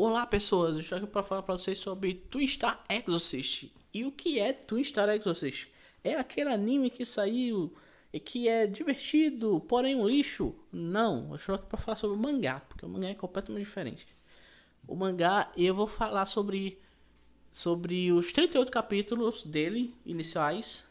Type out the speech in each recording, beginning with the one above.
Olá pessoas, eu estou aqui para falar para vocês sobre Twin Star Exorcist. E o que é Twin Star Exorcist? É aquele anime que saiu e que é divertido, porém um lixo? Não, eu estou aqui para falar sobre o mangá, porque o mangá é completamente diferente. O mangá, eu vou falar sobre sobre os 38 capítulos dele iniciais,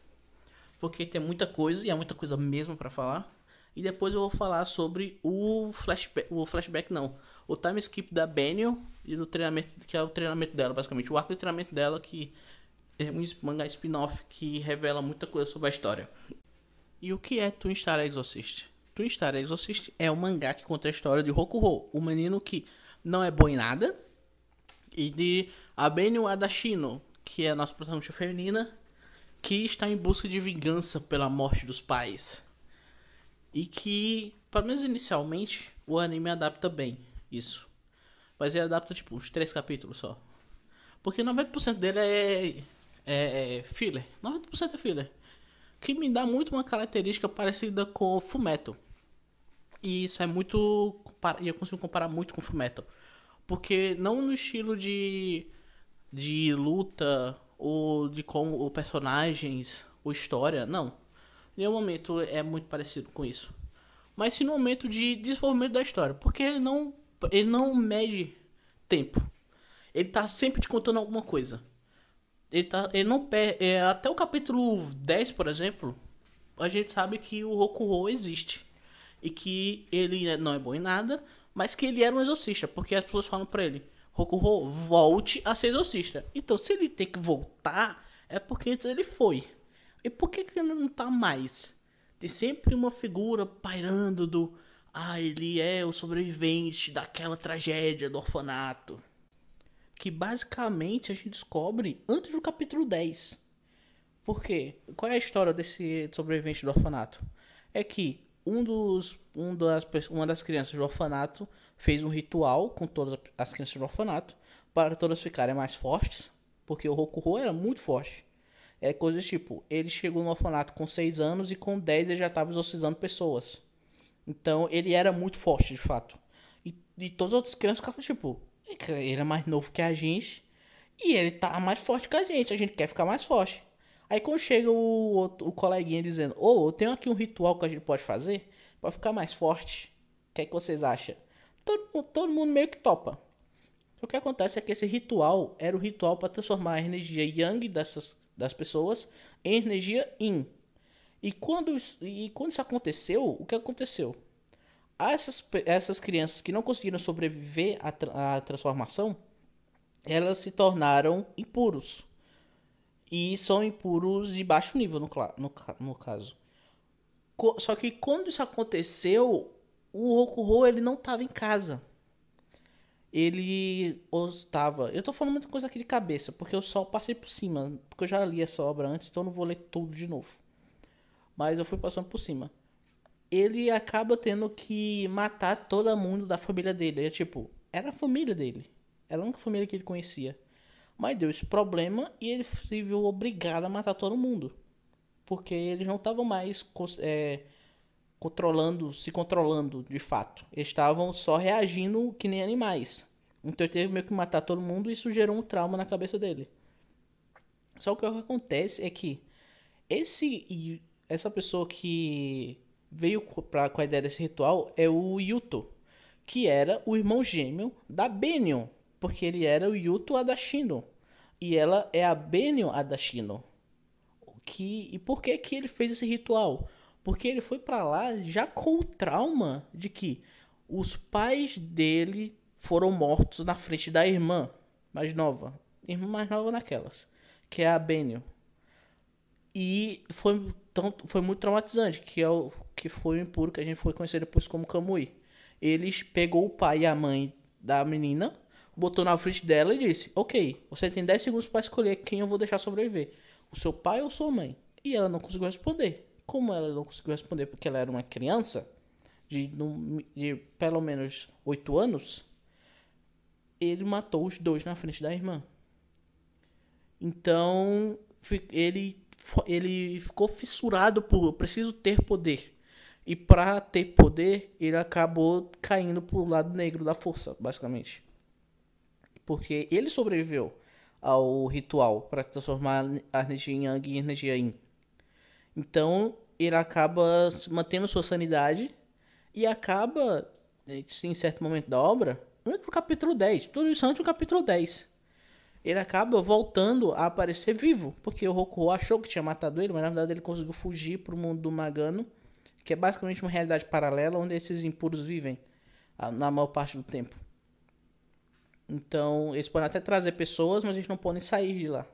porque tem muita coisa e é muita coisa mesmo para falar. E depois eu vou falar sobre o flashback, o flashback não, o time skip da Benio e do treinamento, que é o treinamento dela, basicamente, o arco de treinamento dela que é um mangá spin-off que revela muita coisa sobre a história. E o que é Twin Star Exorcist? Twin Star Exorcist é um mangá que conta a história de Rokuho, o menino que não é bom em nada, e de Abenio Adashino, que é a nossa protagonista feminina, que está em busca de vingança pela morte dos pais. E que, pelo menos inicialmente, o anime adapta bem isso. Mas ele adapta tipo uns três capítulos só. Porque 90% dele é, é, é filler. 90% é filler. Que me dá muito uma característica parecida com Fumeto. E isso é muito. E eu consigo comparar muito com Fumeto. Porque não no estilo de. de luta ou de como personagens ou história, não nenhum momento é muito parecido com isso. Mas sim no momento de desenvolvimento da história. Porque ele não, ele não mede tempo. Ele tá sempre te contando alguma coisa. Ele, tá, ele não perde. É, até o capítulo 10, por exemplo, a gente sabe que o Rokuho existe. E que ele não é bom em nada, mas que ele era um exorcista. Porque as pessoas falam pra ele: Rokuho, volte a ser exorcista. Então, se ele tem que voltar, é porque antes ele foi. E por que, que ele não tá mais? Tem sempre uma figura pairando do. Ah, ele é o sobrevivente daquela tragédia do orfanato. Que basicamente a gente descobre antes do capítulo 10. Por quê? Qual é a história desse sobrevivente do orfanato? É que um dos, um das, uma das crianças do orfanato fez um ritual com todas as crianças do orfanato para todas ficarem mais fortes, porque o Rokuho era muito forte. É coisas tipo, ele chegou no orfanato com 6 anos e com 10 ele já estava exorcizando pessoas. Então ele era muito forte, de fato. E, e todas as outras crianças ficavam tipo, ele é mais novo que a gente e ele tá mais forte que a gente, a gente quer ficar mais forte. Aí quando chega o, o, o coleguinha dizendo, ô, oh, eu tenho aqui um ritual que a gente pode fazer para ficar mais forte. O que é que vocês acham? Todo, todo mundo meio que topa. O que acontece é que esse ritual era o ritual para transformar a energia yang dessas das pessoas em energia yin. E quando, e quando isso aconteceu, o que aconteceu? Essas, essas crianças que não conseguiram sobreviver à, à transformação, elas se tornaram impuros. E são impuros de baixo nível, no, no, no caso. Só que quando isso aconteceu, o Rokuho ele não estava em casa ele estava. Eu tô falando muita coisa aqui de cabeça, porque eu só passei por cima. Porque eu já li essa obra antes, então não vou ler tudo de novo. Mas eu fui passando por cima. Ele acaba tendo que matar todo mundo da família dele. É tipo, era a família dele. Era a única família que ele conhecia. Mas deu esse problema e ele se viu obrigado a matar todo mundo. Porque eles não estavam mais é, controlando, se controlando de fato. Eles estavam só reagindo que nem animais. Então ele teve meio que matar todo mundo e isso gerou um trauma na cabeça dele. Só que o que acontece é que esse essa pessoa que veio pra, com a ideia desse ritual é o Yuto, que era o irmão gêmeo da Benio, porque ele era o Yuto Adashino e ela é a Benio Adashino. Que, e por que que ele fez esse ritual? Porque ele foi para lá já com o trauma de que os pais dele foram mortos na frente da irmã mais nova. Irmã mais nova naquelas. Que é a Benio. E foi, tão, foi muito traumatizante. Que, é o, que foi o impuro que a gente foi conhecer depois como Kamui. Eles pegou o pai e a mãe da menina, botou na frente dela e disse: Ok, você tem 10 segundos para escolher quem eu vou deixar sobreviver: o seu pai ou sua mãe? E ela não conseguiu responder. Como ela não conseguiu responder porque ela era uma criança de, de pelo menos 8 anos, ele matou os dois na frente da irmã. Então ele, ele ficou fissurado por preciso ter poder. E para ter poder, ele acabou caindo pro lado negro da força, basicamente. porque ele sobreviveu ao ritual para transformar a energia em Yang em energia Yin. Então ele acaba mantendo sua sanidade e acaba, em certo momento da obra, antes do capítulo 10, tudo isso antes do capítulo 10. Ele acaba voltando a aparecer vivo, porque o Rokuo achou que tinha matado ele, mas na verdade ele conseguiu fugir para o mundo do Magano, que é basicamente uma realidade paralela onde esses impuros vivem na maior parte do tempo. Então, eles podem até trazer pessoas, mas eles não podem sair de lá.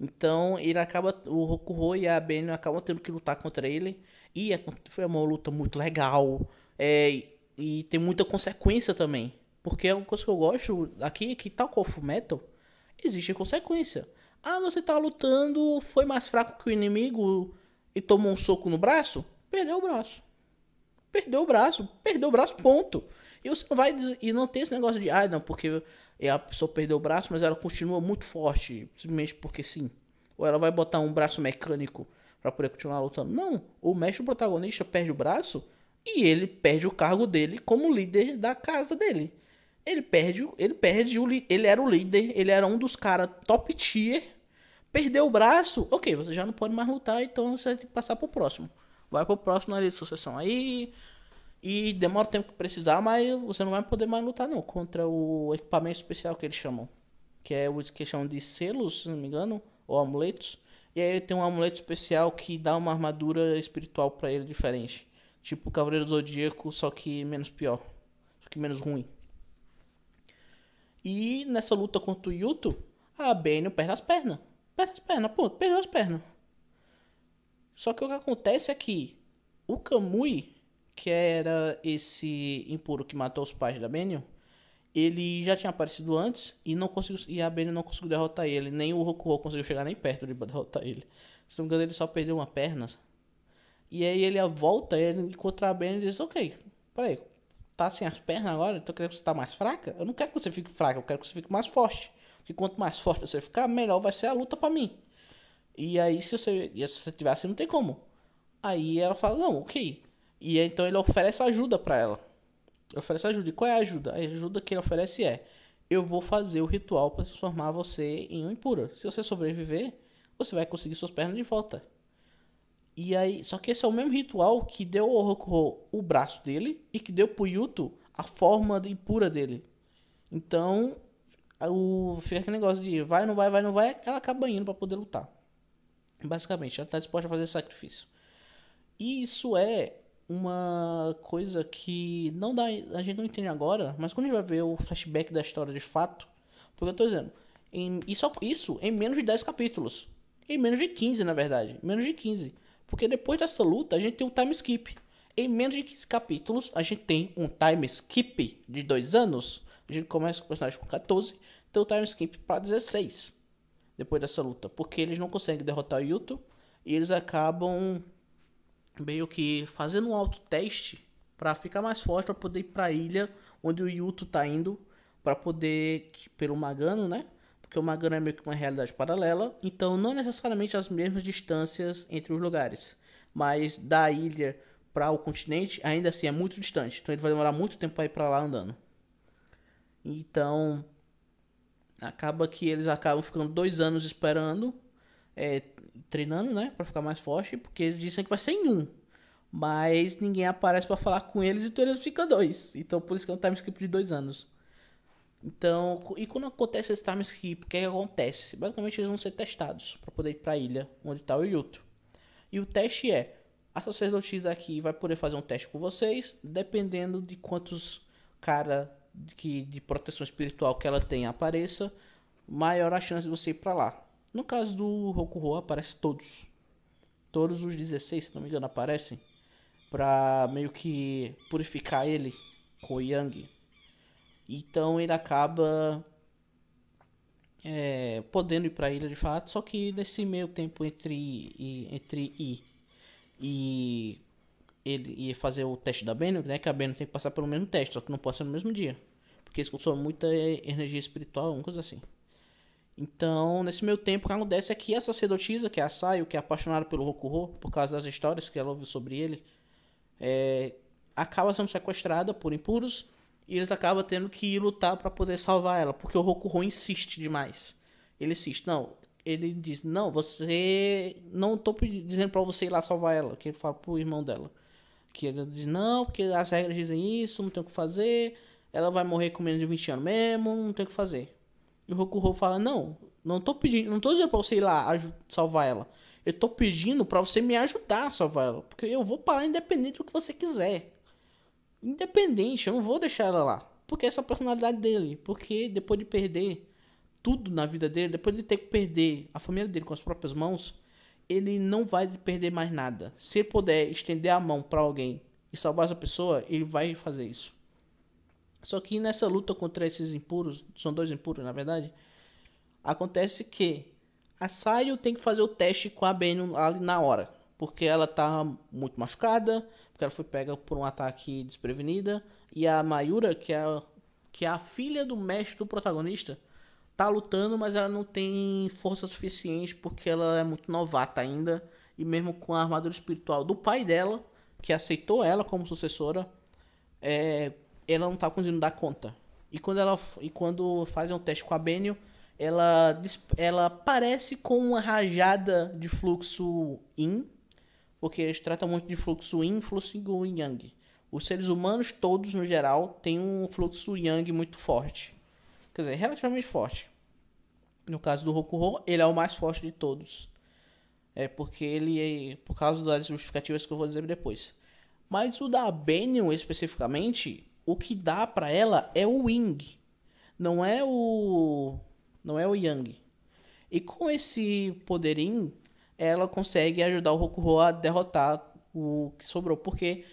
Então, ele acaba. O Rokuho e a Benio acabam tendo que lutar contra ele. E é, foi uma luta muito legal. É, e tem muita consequência também. Porque é uma coisa que eu gosto aqui é que, tal qual o Metal, existe consequência. Ah, você tá lutando, foi mais fraco que o inimigo e tomou um soco no braço? Perdeu o braço. Perdeu o braço. Perdeu o braço, ponto. E você não vai e não tem esse negócio de, ah, não, porque a pessoa perdeu o braço, mas ela continua muito forte, simplesmente porque sim. Ou ela vai botar um braço mecânico para poder continuar lutando. Não, o mestre protagonista perde o braço e ele perde o cargo dele como líder da casa dele. Ele perde, ele perde o ele era o líder, ele era um dos caras top tier. Perdeu o braço, ok, você já não pode mais lutar, então você ter que passar pro próximo. Vai pro próximo na linha de sucessão aí, e demora o tempo que precisar, mas você não vai poder mais lutar não contra o equipamento especial que eles chamam. Que é o que chamam de selos, se não me engano, ou amuletos. E aí ele tem um amuleto especial que dá uma armadura espiritual para ele diferente. Tipo o Cavaleiro Zodíaco, só que menos pior. Só que menos ruim. E nessa luta contra o Yuto, a Benio perde as pernas. Perde as pernas, ponto. Perdeu as pernas. Só que o que acontece é que o Kamui que era esse impuro que matou os pais da Benio, ele já tinha aparecido antes e não conseguiu e a Benio não conseguiu derrotar ele, nem o Rokuo conseguiu chegar nem perto de derrotar ele. Se não me engano, ele só perdeu uma perna. E aí ele volta, ele encontra a Benio e diz: Ok, peraí, tá sem as pernas agora, então quer que você tá mais fraca? Eu não quero que você fique fraca, eu quero que você fique mais forte. Porque quanto mais forte você ficar, melhor vai ser a luta para mim. E aí, se você, e se você tiver assim, não tem como. Aí ela fala: Não, ok, e então ele oferece ajuda para ela. Ele oferece ajuda. E qual é a ajuda? A ajuda que ele oferece é: eu vou fazer o ritual para transformar você em um impura. Se você sobreviver, você vai conseguir suas pernas de volta. E aí, só que esse é o mesmo ritual que deu ao Rokuho o braço dele e que deu pro Yuto a forma de impura dele. Então, o fica aquele negócio de vai, não vai, vai, não vai, ela acaba indo para poder lutar. Basicamente, ela está disposta a fazer sacrifício. E isso é uma coisa que não dá, a gente não entende agora, mas quando a gente vai ver o flashback da história de fato, porque eu tô dizendo, em, isso, isso em menos de 10 capítulos, em menos de 15 na verdade, menos de 15, porque depois dessa luta a gente tem um time skip. Em menos de 15 capítulos, a gente tem um time skip de 2 anos. A gente começa com o personagem com 14, tem um time skip para 16 depois dessa luta, porque eles não conseguem derrotar o Yuto e eles acabam meio que fazendo um autoteste para ficar mais forte para poder ir para a ilha onde o Yuto tá indo para poder pelo Magano, né? Porque o Magano é meio que uma realidade paralela, então não necessariamente as mesmas distâncias entre os lugares, mas da ilha para o continente ainda assim é muito distante, então ele vai demorar muito tempo para ir para lá andando. Então acaba que eles acabam ficando dois anos esperando é, treinando, né, para ficar mais forte, porque eles dizem que vai ser em um. Mas ninguém aparece para falar com eles, então eles ficam dois. Então por isso que é um time skip de dois anos. Então, e quando acontece esse time skip, o que, é que acontece? Basicamente eles vão ser testados para poder ir para a ilha onde está o Yuto. E o teste é: a sacerdotisa aqui vai poder fazer um teste com vocês, dependendo de quantos cara de, de proteção espiritual que ela tem apareça, maior a chance de você ir para lá. No caso do Rokuho, aparece todos. Todos os 16, se não me engano, aparecem. Pra meio que purificar ele com o Yang. Então ele acaba é, podendo ir para a ilha de fato, só que nesse meio tempo entre entre ir e ele ia fazer o teste da Beno, né, que a Beno tem que passar pelo mesmo teste, só que não pode ser no mesmo dia, porque eles consomem muita energia espiritual, uma coisa assim. Então, nesse meio tempo, o que acontece é que essa sacerdotisa, que é a Sayo, que é apaixonada pelo Rokuho, por causa das histórias que ela ouviu sobre ele, é, acaba sendo sequestrada por impuros E eles acabam tendo que lutar para poder salvar ela, porque o Rokuho insiste demais. Ele insiste, não, ele diz, não, você não tô dizendo para você ir lá salvar ela, que ele fala pro irmão dela. Que ele diz, não, porque as regras dizem isso, não tem o que fazer, ela vai morrer com menos de 20 anos mesmo, não tem o que fazer. E o Rokuho fala, não, não tô pedindo, não tô dizendo pra você ir lá salvar ela. Eu tô pedindo para você me ajudar a salvar ela. Porque eu vou parar independente do que você quiser. Independente, eu não vou deixar ela lá. Porque essa é a personalidade dele. Porque depois de perder tudo na vida dele, depois de ter que perder a família dele com as próprias mãos, ele não vai perder mais nada. Se ele puder estender a mão para alguém e salvar essa pessoa, ele vai fazer isso. Só que nessa luta contra esses impuros, são dois impuros na verdade, acontece que a Sayo tem que fazer o teste com a Benio ali na hora, porque ela tá muito machucada, porque ela foi pega por um ataque desprevenida, e a Mayura, que é a, que é a filha do mestre do protagonista, tá lutando, mas ela não tem força suficiente porque ela é muito novata ainda. E mesmo com a armadura espiritual do pai dela, que aceitou ela como sucessora, é, ela não tá conseguindo dar conta. E quando ela e quando fazem um teste com a Benio, ela ela parece com uma rajada de fluxo yin, porque eles tratam muito de fluxo yin, fluxo yang. Os seres humanos todos no geral têm um fluxo yang muito forte. Quer dizer, relativamente forte. No caso do Rokuho, ele é o mais forte de todos. É porque ele é por causa das justificativas que eu vou dizer depois. Mas o da Benio especificamente, o que dá para ela é o Wing, não é o não é o Yang. E com esse poderim, ela consegue ajudar o Rokuho a derrotar o que sobrou, porque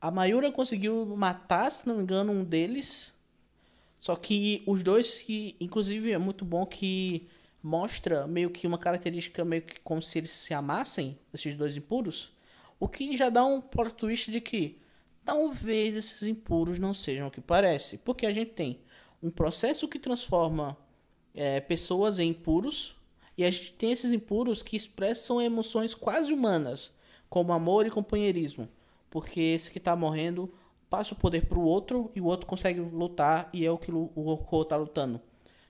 a Mayura conseguiu matar, se não me engano, um deles. Só que os dois, que inclusive é muito bom que mostra meio que uma característica meio que como se eles se amassem, esses dois impuros, o que já dá um plot twist de que talvez esses impuros não sejam o que parece, porque a gente tem um processo que transforma é, pessoas em impuros e a gente tem esses impuros que expressam emoções quase humanas, como amor e companheirismo, porque esse que está morrendo passa o poder para o outro e o outro consegue lutar e é o que o Goku tá lutando.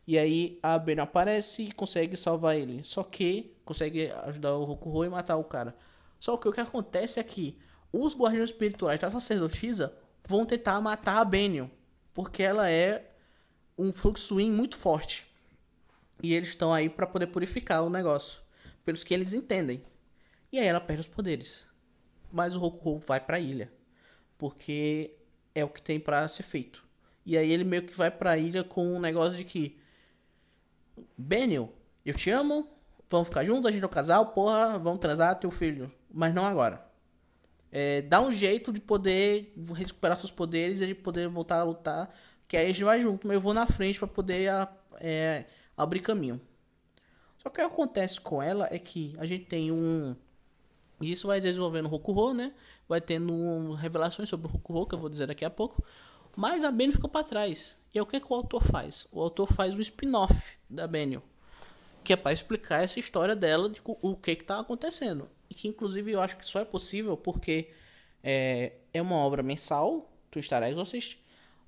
E aí a Ben aparece e consegue salvar ele. Só que consegue ajudar o Rokuho e matar o cara. Só que o que acontece é que os guardiões espirituais da sacerdotisa vão tentar matar a Benio. Porque ela é um fluxo muito forte. E eles estão aí para poder purificar o negócio. Pelos que eles entendem. E aí ela perde os poderes. Mas o Rokuho vai para a ilha porque é o que tem para ser feito. E aí ele meio que vai pra ilha com um negócio de que Benio, eu te amo, vamos ficar juntos, a gente é um casal, porra, vamos transar, teu filho, mas não agora. É, dá um jeito de poder recuperar seus poderes e de poder voltar a lutar, que aí a gente vai junto, mas eu vou na frente para poder é, abrir caminho. Só que o que acontece com ela é que a gente tem um isso vai desenvolvendo o Rokuho, né? Vai tendo revelações sobre o Rokuho, que eu vou dizer daqui a pouco. Mas a Benio ficou para trás. E é o que, que o autor faz? O autor faz um spin-off da Benio. Que é para explicar essa história dela, de o que está acontecendo. E que inclusive eu acho que só é possível porque é, é uma obra mensal, tu estará Exorcist.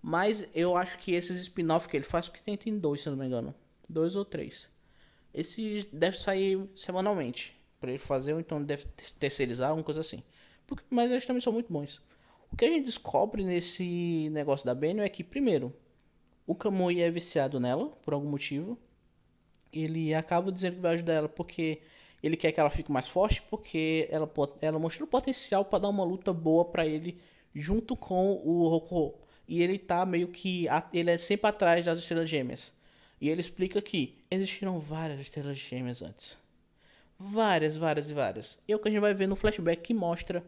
Mas eu acho que esses spin-off que ele faz, que tem, tem dois, se não me engano. Dois ou três. Esse deve sair semanalmente para ele fazer, ou então deve terceirizar, alguma coisa assim. Porque, mas eles também são muito bons. O que a gente descobre nesse negócio da Benio é que, primeiro, o Kamui é viciado nela, por algum motivo. Ele acaba dizendo que vai ajudar ela porque ele quer que ela fique mais forte, porque ela, ela mostrou potencial para dar uma luta boa para ele junto com o Roku. E ele tá meio que. Ele é sempre atrás das estrelas gêmeas. E ele explica que existiram várias estrelas gêmeas antes. Várias, várias e várias. E é o que a gente vai ver no flashback que mostra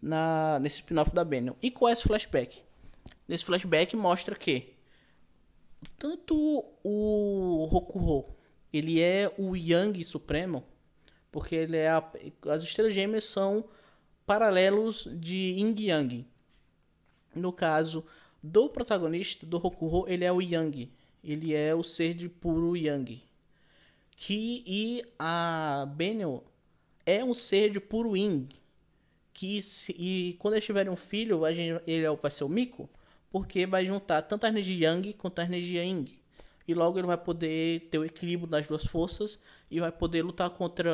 na, nesse spin-off da Benio. E qual é esse flashback? Nesse flashback mostra que tanto o Rokuho, ele é o Yang Supremo, porque ele é a, as estrelas gêmeas são paralelos de Yin Yang. No caso do protagonista do Rokuho, ele é o Yang, ele é o ser de puro Yang que e a Benio é um ser de puro Yin. Que se, e quando eles tiverem um filho, a gente, ele é vai ser o Miko, porque vai juntar tanto a energia Yang quanto a energia Yin. E logo ele vai poder ter o equilíbrio das duas forças e vai poder lutar contra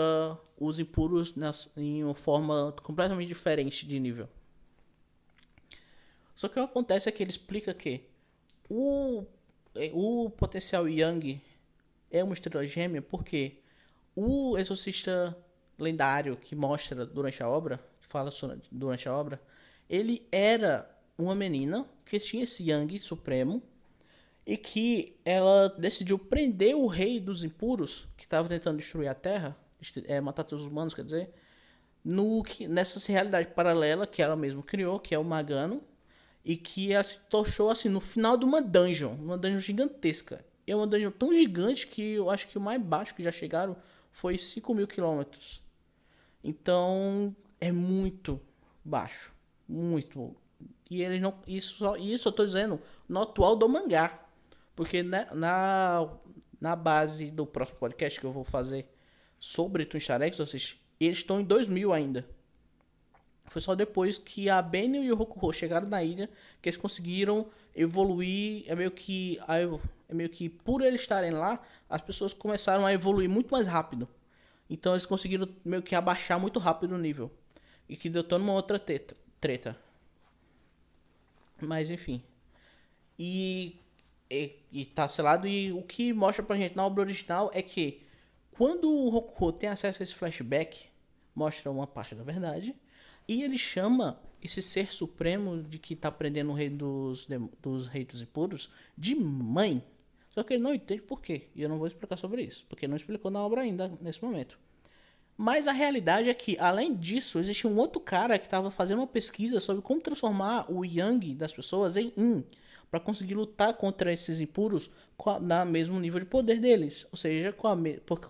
os impuros em uma forma completamente diferente de nível. Só que o que acontece é que ele explica que o, o potencial Yang é uma estrela gêmea porque o exorcista lendário que mostra durante a obra, que fala durante a obra, ele era uma menina que tinha esse Yang supremo e que ela decidiu prender o rei dos impuros que estava tentando destruir a Terra, é, matar todos os humanos, quer dizer, no nessa realidade paralela que ela mesma criou, que é o Magano, e que se tochou assim no final de uma dungeon, uma dungeon gigantesca. É uma dungeon tão gigante que eu acho que o mais baixo que já chegaram foi 5 mil quilômetros. Então é muito baixo. Muito. E ele não. Isso, isso eu tô dizendo no atual do mangá. Porque na, na, na base do próximo podcast que eu vou fazer sobre Twin Star eles estão em 2000 ainda. Foi só depois que a Benio e o Rokuho chegaram na ilha que eles conseguiram evoluir. É meio que é meio que por eles estarem lá, as pessoas começaram a evoluir muito mais rápido. Então eles conseguiram meio que abaixar muito rápido o nível. E que deu toda uma outra treta. treta. Mas enfim. E, e, e tá selado. E o que mostra pra gente na obra original é que quando o Rokuho tem acesso a esse flashback, mostra uma parte da verdade. E ele chama esse ser supremo de que tá prendendo o rei dos, dos reis dos impuros de mãe. Só que ele não entende por quê. E eu não vou explicar sobre isso, porque não explicou na obra ainda nesse momento. Mas a realidade é que, além disso, existe um outro cara que estava fazendo uma pesquisa sobre como transformar o Yang das pessoas em Yin, para conseguir lutar contra esses impuros com na mesmo nível de poder deles, ou seja, com, a,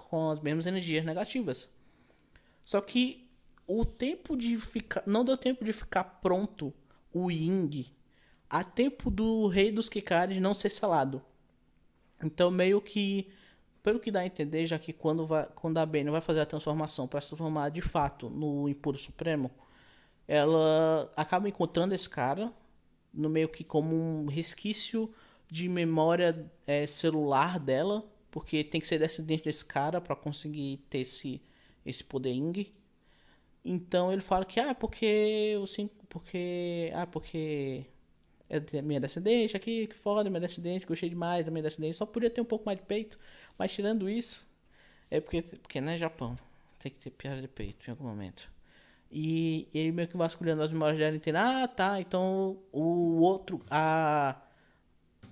com as mesmas energias negativas. Só que o tempo de ficar, não deu tempo de ficar pronto o Ying a tempo do Rei dos Kikares não ser selado. Então, meio que, pelo que dá a entender, já que quando, vai, quando a Bane vai fazer a transformação para se transformar de fato no Impuro Supremo, ela acaba encontrando esse cara no meio que como um resquício de memória é, celular dela, porque tem que ser descendente desse cara para conseguir ter esse, esse poder Ing. Então ele fala que ah, porque o porque ah, porque é minha descendente aqui, que foda, minha descendente, gostei demais da minha descendente. Só podia ter um pouco mais de peito, mas tirando isso, é porque, porque não é Japão. Tem que ter piada de peito em algum momento. E ele meio que vasculhando as memórias dela entende, ah, tá, então o outro, a,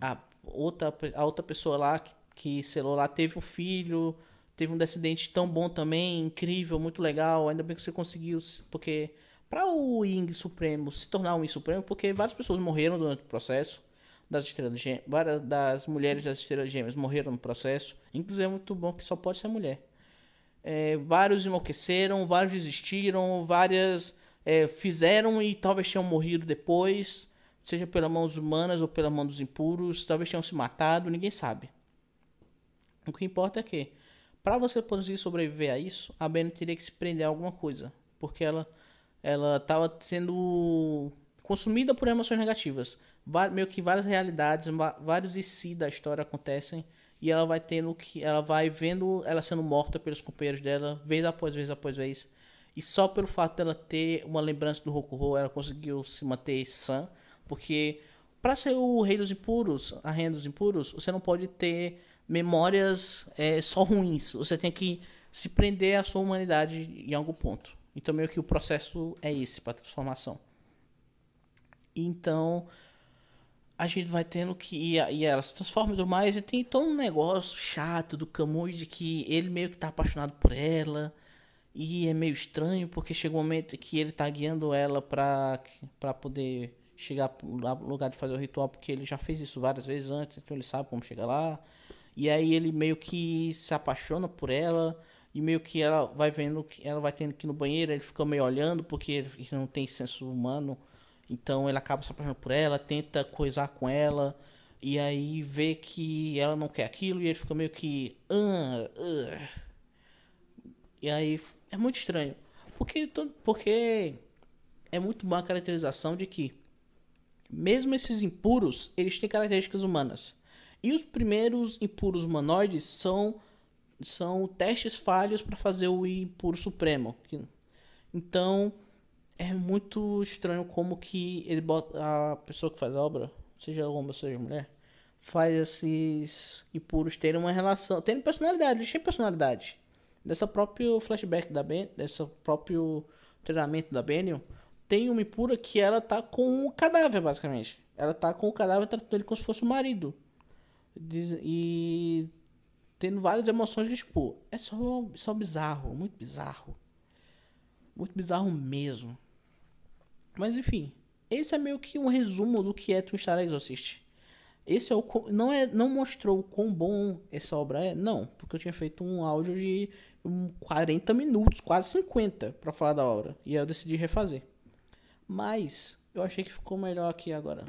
a outra, a outra pessoa lá que, que selou lá teve um filho, teve um descendente tão bom também, incrível, muito legal, ainda bem que você conseguiu, porque para o Ying Supremo se tornar um Ying Supremo, porque várias pessoas morreram durante o processo das estrelas gêmeas, várias das mulheres das estrelas gêmeas morreram no processo, inclusive é muito bom que só pode ser mulher. É, vários enlouqueceram, vários desistiram, várias é, fizeram e talvez tenham morrido depois, seja pelas mãos humanas ou pela mão dos impuros, talvez tenham se matado, ninguém sabe. O que importa é que, para você conseguir sobreviver a isso, a Ben teria que se prender a alguma coisa, porque ela ela estava sendo consumida por emoções negativas. Meio que várias realidades, vários e si da história acontecem e ela vai tendo que ela vai vendo ela sendo morta pelos companheiros dela vez após vez após vez. E só pelo fato dela ter uma lembrança do Rokuho, ela conseguiu se manter sã, porque para ser o rei dos impuros, a rainha dos impuros, você não pode ter memórias é, só ruins. Você tem que se prender à sua humanidade em algum ponto. Então, meio que o processo é esse para transformação. Então, a gente vai tendo que. E ela se transforma e tudo mais. E tem todo um negócio chato do Camus de que ele meio que tá apaixonado por ela. E é meio estranho porque chega um momento que ele tá guiando ela pra, pra poder chegar no lugar de fazer o ritual. Porque ele já fez isso várias vezes antes, então ele sabe como chegar lá. E aí ele meio que se apaixona por ela e meio que ela vai vendo que ela vai tendo que ir no banheiro, ele fica meio olhando porque ele não tem senso humano, então ele acaba se apaixonando por ela, tenta coisar com ela e aí vê que ela não quer aquilo e ele fica meio que uh, uh. e aí é muito estranho porque porque é muito má a caracterização de que mesmo esses impuros, eles têm características humanas. E os primeiros impuros humanoides são são testes falhos para fazer o impuro supremo. Então é muito estranho como que ele bota a pessoa que faz a obra, seja homem seja mulher, faz esses impuros terem uma relação, terem personalidade, eles têm personalidade. Dessa próprio flashback da Ben, dessa próprio treinamento da Benio, tem uma impura que ela tá com o cadáver, basicamente. Ela tá com o cadáver tratando ele como se fosse o marido. E tendo várias emoções que, tipo, é só, só bizarro, muito bizarro. Muito bizarro mesmo. Mas enfim, esse é meio que um resumo do que é Twin Exorcist. Esse é o não é não mostrou o quão bom essa obra é, não, porque eu tinha feito um áudio de 40 minutos, quase 50 para falar da obra, e eu decidi refazer. Mas eu achei que ficou melhor aqui agora.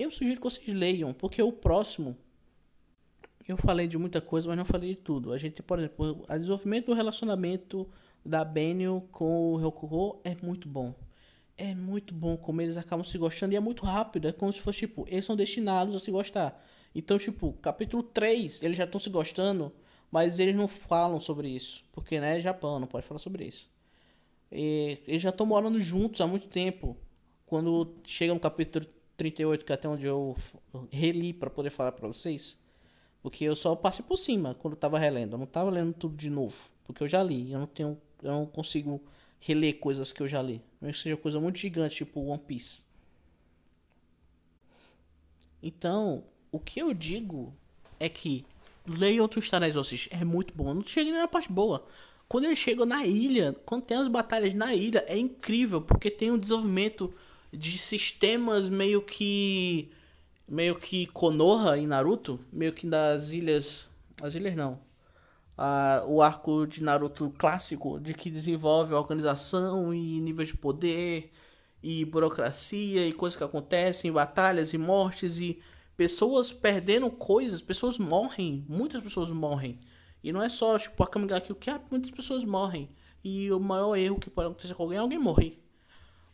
Eu sugiro que vocês leiam, porque o próximo eu falei de muita coisa, mas não falei de tudo. A gente, por exemplo, o desenvolvimento do relacionamento da Benio com o Rokuho é muito bom. É muito bom como eles acabam se gostando e é muito rápido. É como se fosse, tipo, eles são destinados a se gostar. Então, tipo, capítulo 3, eles já estão se gostando, mas eles não falam sobre isso. Porque, né, Japão, não pode falar sobre isso. E eles já estão morando juntos há muito tempo. Quando chega no capítulo 38, que é até onde eu reli para poder falar para vocês porque eu só passei por cima quando eu tava relendo. Eu não tava lendo tudo de novo. Porque eu já li. Eu não tenho. Eu não consigo reler coisas que eu já li. Mesmo que seja coisa muito gigante, tipo One Piece. Então, o que eu digo é que leia outros Star Exorcist. É muito bom. Eu não cheguei na parte boa. Quando ele chega na ilha, quando tem as batalhas na ilha, é incrível. Porque tem um desenvolvimento de sistemas meio que meio que Konoha em Naruto, meio que das ilhas, as ilhas não, ah, o arco de Naruto clássico, de que desenvolve organização e níveis de poder e burocracia e coisas que acontecem, batalhas e mortes e pessoas perdendo coisas, pessoas morrem, muitas pessoas morrem. E não é só tipo a Kamigaki, o que é, muitas pessoas morrem. E o maior erro que pode acontecer com alguém é alguém morrer.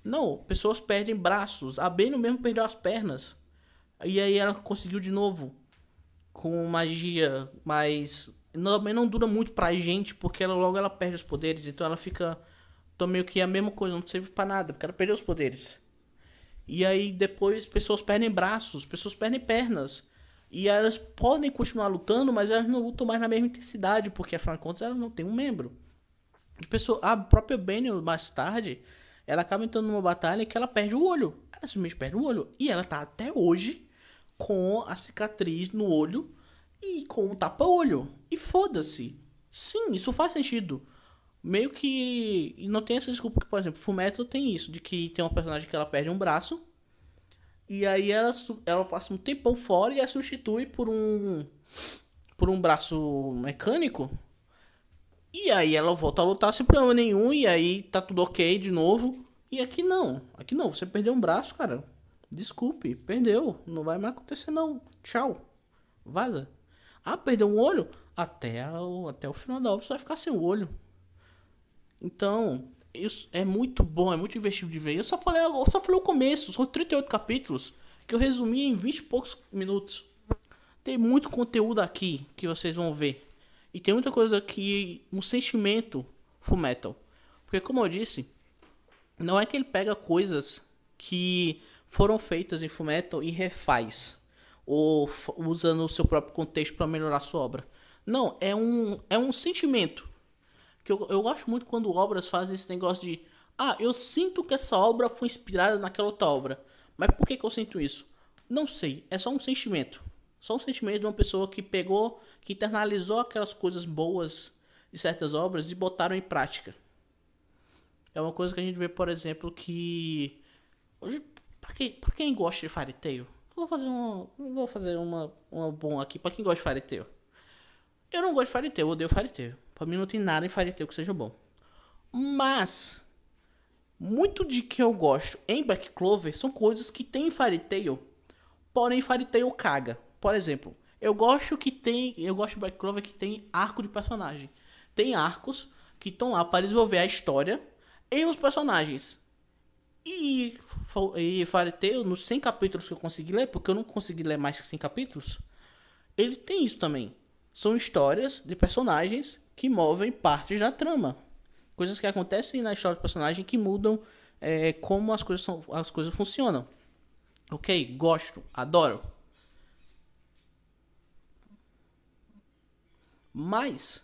Não, pessoas perdem braços. A Beno mesmo perdeu as pernas. E aí ela conseguiu de novo com magia, mas também não dura muito pra gente, porque ela logo ela perde os poderes, então ela fica então meio que a mesma coisa, não serve para nada, porque ela perdeu os poderes. E aí depois pessoas perdem braços, pessoas perdem pernas. E elas podem continuar lutando, mas elas não lutam mais na mesma intensidade, porque afinal de contas elas não têm um membro. E pessoa, a própria Benny mais tarde, ela acaba entrando numa batalha que ela perde o olho. Ela simplesmente perde o olho. E ela tá até hoje com a cicatriz no olho e com o tapa-olho. E foda-se. Sim, isso faz sentido. Meio que. Não tem essa desculpa que, por exemplo, Fumetto tem isso, de que tem uma personagem que ela perde um braço. E aí ela, ela passa um tempão fora e a substitui por um. por um braço mecânico. E aí ela volta a lutar sem problema nenhum. E aí tá tudo ok de novo. E aqui não. Aqui não. Você perdeu um braço, cara. Desculpe, perdeu. Não vai mais acontecer não. Tchau. Vaza. Ah, perdeu um olho? Até o, até o final da obra você vai ficar sem o olho. Então, isso é muito bom, é muito divertido de ver. Eu só falei, eu só falei o começo, são 38 capítulos que eu resumi em 20 e poucos minutos. Tem muito conteúdo aqui que vocês vão ver. E tem muita coisa aqui, um sentimento Full Metal. Porque como eu disse, não é que ele pega coisas que foram feitas em Fullmetal e refaz ou usando o seu próprio contexto para melhorar sua obra. Não, é um, é um sentimento. Que eu, eu gosto muito quando obras fazem esse negócio de ah, eu sinto que essa obra foi inspirada naquela outra obra. Mas por que, que eu sinto isso? Não sei, é só um sentimento. Só um sentimento de uma pessoa que pegou, que internalizou aquelas coisas boas de certas obras e botaram em prática. É uma coisa que a gente vê, por exemplo, que hoje Pra quem, pra quem gosta de Fairy Tail, vou fazer uma. Vou fazer uma, uma bom aqui pra quem gosta de Fairy Tail. Eu não gosto de Fairy Tail, eu odeio Fairy Tail. Pra mim não tem nada em Fairy Tail que seja bom. Mas muito de que eu gosto em Black Clover são coisas que tem em Fairy Tail, porém Fairy Tail caga. Por exemplo, eu gosto que tem, eu gosto de Black Clover que tem arco de personagem. Tem arcos que estão lá para desenvolver a história e os personagens. E, e Tail, nos 100 capítulos que eu consegui ler, porque eu não consegui ler mais que 100 capítulos, ele tem isso também. São histórias de personagens que movem partes da trama. Coisas que acontecem na história do personagem que mudam é, como as coisas, são, as coisas funcionam. Ok, gosto, adoro. Mas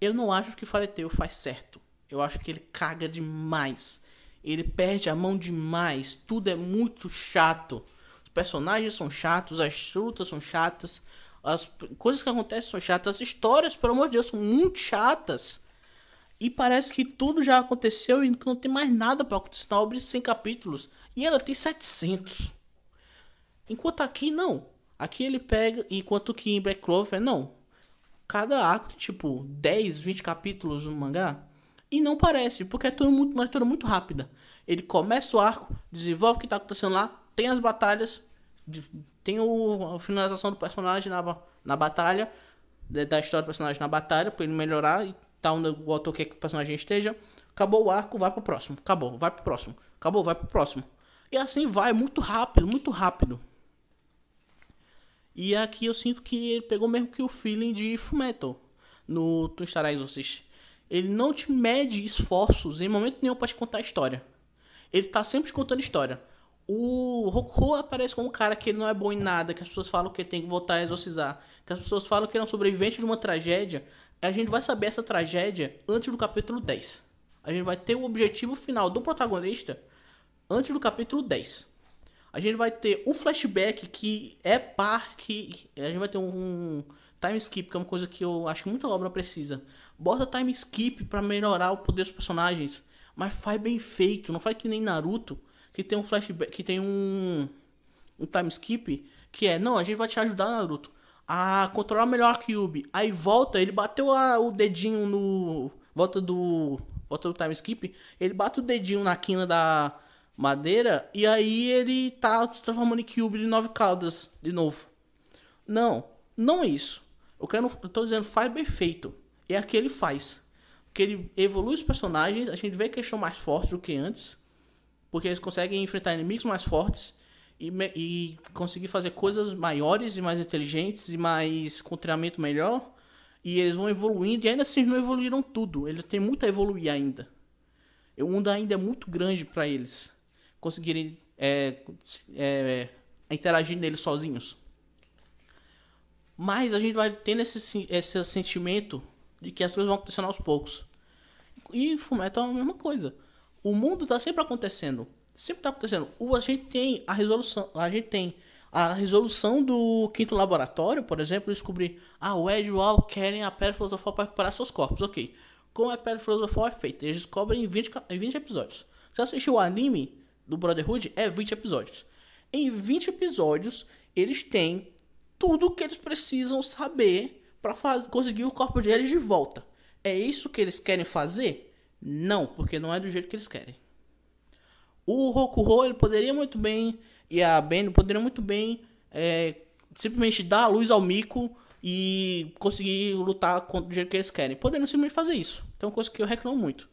eu não acho que Fareteu faz certo. Eu acho que ele caga demais. Ele perde a mão demais. Tudo é muito chato. Os personagens são chatos, as lutas são chatas, as coisas que acontecem são chatas, as histórias, pelo amor de Deus, são muito chatas. E parece que tudo já aconteceu e não tem mais nada para acontecer na obra de 100 capítulos. E ela tem 700. Enquanto aqui não. Aqui ele pega, enquanto que em Black Clover não. Cada arco tipo 10, 20 capítulos no mangá. E não parece, porque é tudo muito, é tudo muito rápida. Ele começa o arco, desenvolve o que está acontecendo lá, tem as batalhas, tem o, a finalização do personagem na, na batalha, da história do personagem na batalha, para ele melhorar e tá onde o autor quer que o personagem esteja. Acabou o arco, vai pro próximo. Acabou, vai pro próximo. Acabou, vai pro próximo. E assim vai, muito rápido, muito rápido. E aqui eu sinto que ele pegou mesmo que o feeling de Fullmetal no Twistar Exorcist. Ele não te mede esforços em momento nenhum para te contar a história. Ele tá sempre te contando história. O Roku aparece como um cara que ele não é bom em nada, que as pessoas falam que ele tem que voltar a exorcizar, que as pessoas falam que ele é um sobrevivente de uma tragédia, a gente vai saber essa tragédia antes do capítulo 10. A gente vai ter o objetivo final do protagonista antes do capítulo 10. A gente vai ter um flashback que é parte. A gente vai ter um, time skip, que é uma coisa que eu acho que muita obra precisa. Bota time skip para melhorar o poder dos personagens. Mas faz bem feito, não faz que nem Naruto, que tem um flashback, que tem um, um time skip que é, não, a gente vai te ajudar, Naruto a controlar melhor a Cube. Aí volta, ele bateu a, o dedinho no. Volta do. Volta do time skip. Ele bate o dedinho na quina da madeira. E aí ele tá se transformando em Cube de nove caudas de novo. Não, não é isso. Eu, quero, eu tô dizendo, faz bem feito. É aqui ele faz. Porque ele evolui os personagens. A gente vê que eles são mais fortes do que antes. Porque eles conseguem enfrentar inimigos mais fortes e, e conseguir fazer coisas maiores e mais inteligentes e mais com treinamento melhor. E eles vão evoluindo e ainda assim não evoluíram tudo. Ele tem muito a evoluir ainda. O mundo ainda é muito grande para eles conseguirem é, é, interagir nele sozinhos. Mas a gente vai tendo esse, esse sentimento de que as coisas vão acontecendo aos poucos. E Fumeto é a mesma coisa. O mundo está sempre acontecendo sempre está acontecendo. O, a gente tem a resolução, a gente tem a resolução do quinto laboratório, por exemplo, descobrir ah, o Ed Al querem a Pedra Filosofal para recuperar seus corpos. Ok. Como a Pedra Filosofal é feita? Eles descobrem em 20, em 20 episódios. Se assistiu o anime do Brotherhood, é 20 episódios. Em 20 episódios, eles têm tudo o que eles precisam saber para conseguir o corpo deles de volta. É isso que eles querem fazer? Não, porque não é do jeito que eles querem. O Rokuho ele poderia muito bem e a Ben poderiam muito bem é, simplesmente dar a luz ao Miko e conseguir lutar contra o jeito que eles querem. Poderiam simplesmente fazer isso. Então, é uma coisa que eu reclamo muito.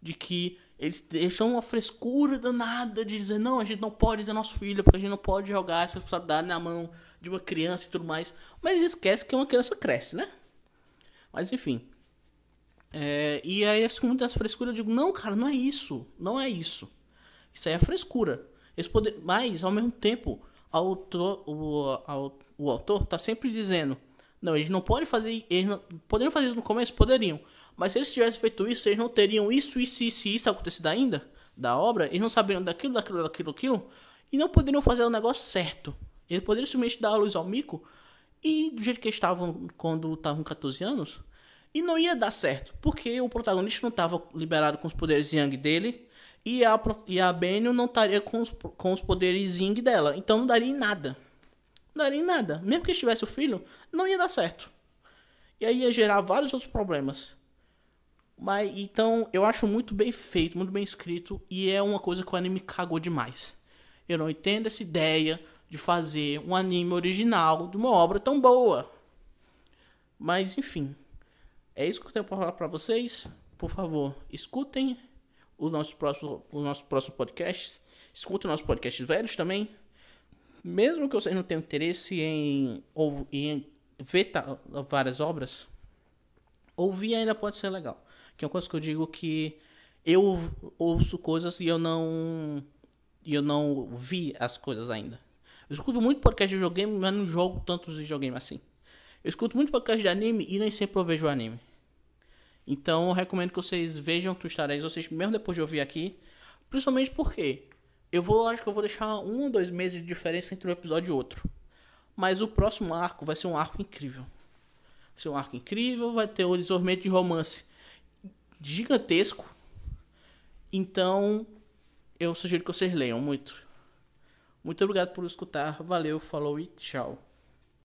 De que eles deixam uma frescura danada de dizer: não, a gente não pode ter nosso filho, porque a gente não pode jogar essa responsabilidade na mão de uma criança e tudo mais. Mas eles esquecem que uma criança cresce, né? Mas enfim. É, e aí, com muitas frescuras, eu digo: não, cara, não é isso. Não é isso. Isso aí é frescura. Eles poder... Mas, ao mesmo tempo, autor, o, o autor está sempre dizendo: não, eles não podem fazer. Eles não, poderiam fazer isso no começo? Poderiam. Mas se eles tivessem feito isso, eles não teriam isso, isso, isso isso acontecido ainda da obra. Eles não saberiam daquilo, daquilo, daquilo, daquilo. E não poderiam fazer o negócio certo. Eles poderiam simplesmente dar a luz ao mico. E do jeito que estavam quando estavam 14 anos. E não ia dar certo. Porque o protagonista não estava liberado com os poderes Yang dele e a, e a Benio não estaria com os, com os poderes Zing dela. Então não daria em nada. Não daria em nada. Mesmo que estivesse o filho, não ia dar certo. E aí ia gerar vários outros problemas. Mas então eu acho muito bem feito, muito bem escrito. E é uma coisa que o anime cagou demais. Eu não entendo essa ideia de fazer um anime original de uma obra tão boa. Mas enfim. É isso que eu tenho para falar para vocês. Por favor, escutem os nossos próximos, os nossos próximos podcasts. Escutem nossos podcasts velhos também. Mesmo que vocês não tenham interesse em, ou, em ver várias obras, ouvir ainda pode ser legal. Que é uma coisa que eu digo que eu ouço coisas e eu não e eu não vi as coisas ainda. Eu escuto muito podcast de videogame, mas não jogo tantos videogame assim. Eu escuto muito podcast de anime e nem sempre eu vejo anime. Então eu recomendo que vocês vejam Twistar Eggs, vocês mesmo depois de ouvir aqui. Principalmente porque eu vou, acho que eu vou deixar um ou dois meses de diferença entre um episódio e outro. Mas o próximo arco vai ser um arco incrível. Vai ser um arco incrível, vai ter o desenvolvimento de romance gigantesco. Então, eu sugiro que vocês leiam muito. Muito obrigado por escutar. Valeu, falou e tchau.